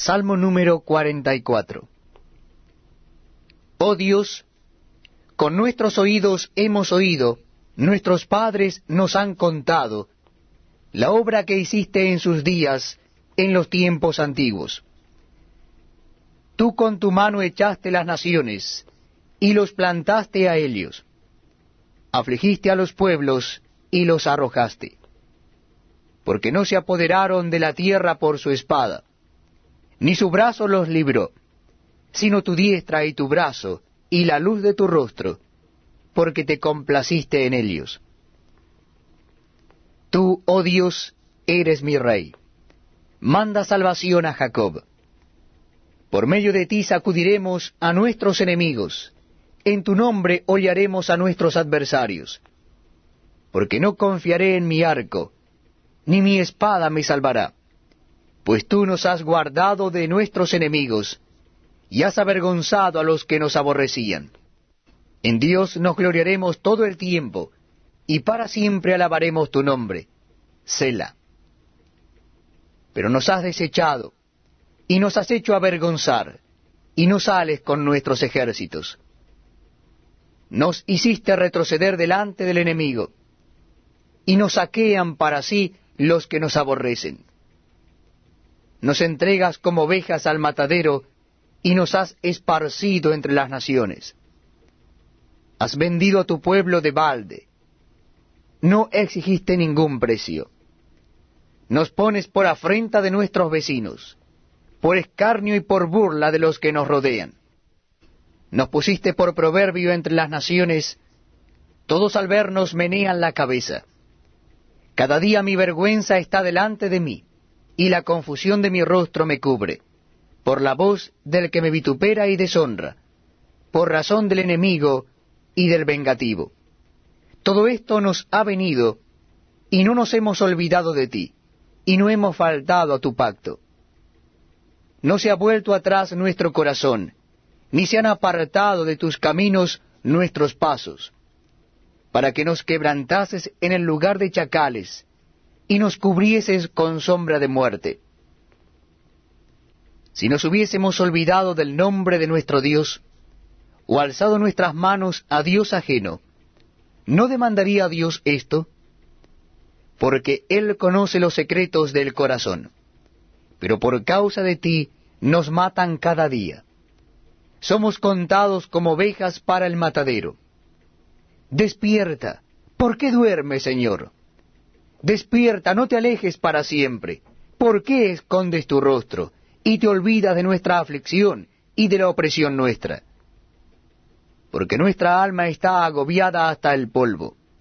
Salmo número 44 Oh Dios, con nuestros oídos hemos oído, nuestros padres nos han contado, la obra que hiciste en sus días, en los tiempos antiguos. Tú con tu mano echaste las naciones, y los plantaste a ellos. Afligiste a los pueblos, y los arrojaste. Porque no se apoderaron de la tierra por su espada, ni su brazo los libró, sino tu diestra y tu brazo, y la luz de tu rostro, porque te complaciste en ellos. Tú, oh Dios, eres mi rey. Manda salvación a Jacob. Por medio de ti sacudiremos a nuestros enemigos, en tu nombre hollaremos a nuestros adversarios. Porque no confiaré en mi arco, ni mi espada me salvará, pues tú nos has guardado de nuestros enemigos, y has avergonzado a los que nos aborrecían. En Dios nos gloriaremos todo el tiempo, y para siempre alabaremos tu nombre. Sela. Pero nos has desechado, y nos has hecho avergonzar, y no sales con nuestros ejércitos. Nos hiciste retroceder delante del enemigo, y nos saquean para sí los que nos aborrecen. Nos entregas como ovejas al matadero, y nos has esparcido entre las naciones. Has vendido a tu pueblo de balde. No exigiste ningún precio. Nos pones por afrenta de nuestros vecinos, por escarnio y por burla de los que nos rodean. Nos pusiste por proverbio entre las naciones, todos al vernos menean la cabeza. Cada día mi vergüenza está delante de mí, y la confusión de mi rostro me cubre por la voz del que me vitupera y deshonra, por razón del enemigo y del vengativo. Todo esto nos ha venido, y no nos hemos olvidado de ti, y no hemos faltado a tu pacto. No se ha vuelto atrás nuestro corazón, ni se han apartado de tus caminos nuestros pasos, para que nos quebrantases en el lugar de chacales, y nos cubrieses con sombra de muerte si nos hubiésemos olvidado del nombre de nuestro Dios, o alzado nuestras manos a Dios ajeno, ¿no demandaría a Dios esto? Porque Él conoce los secretos del corazón. Pero por causa de ti nos matan cada día. Somos contados como ovejas para el matadero. Despierta. ¿Por qué duermes, Señor? Despierta, no te alejes para siempre. ¿Por qué escondes tu rostro? y te olvidas de nuestra aflicción y de la opresión nuestra. Porque nuestra alma está agobiada hasta el polvo,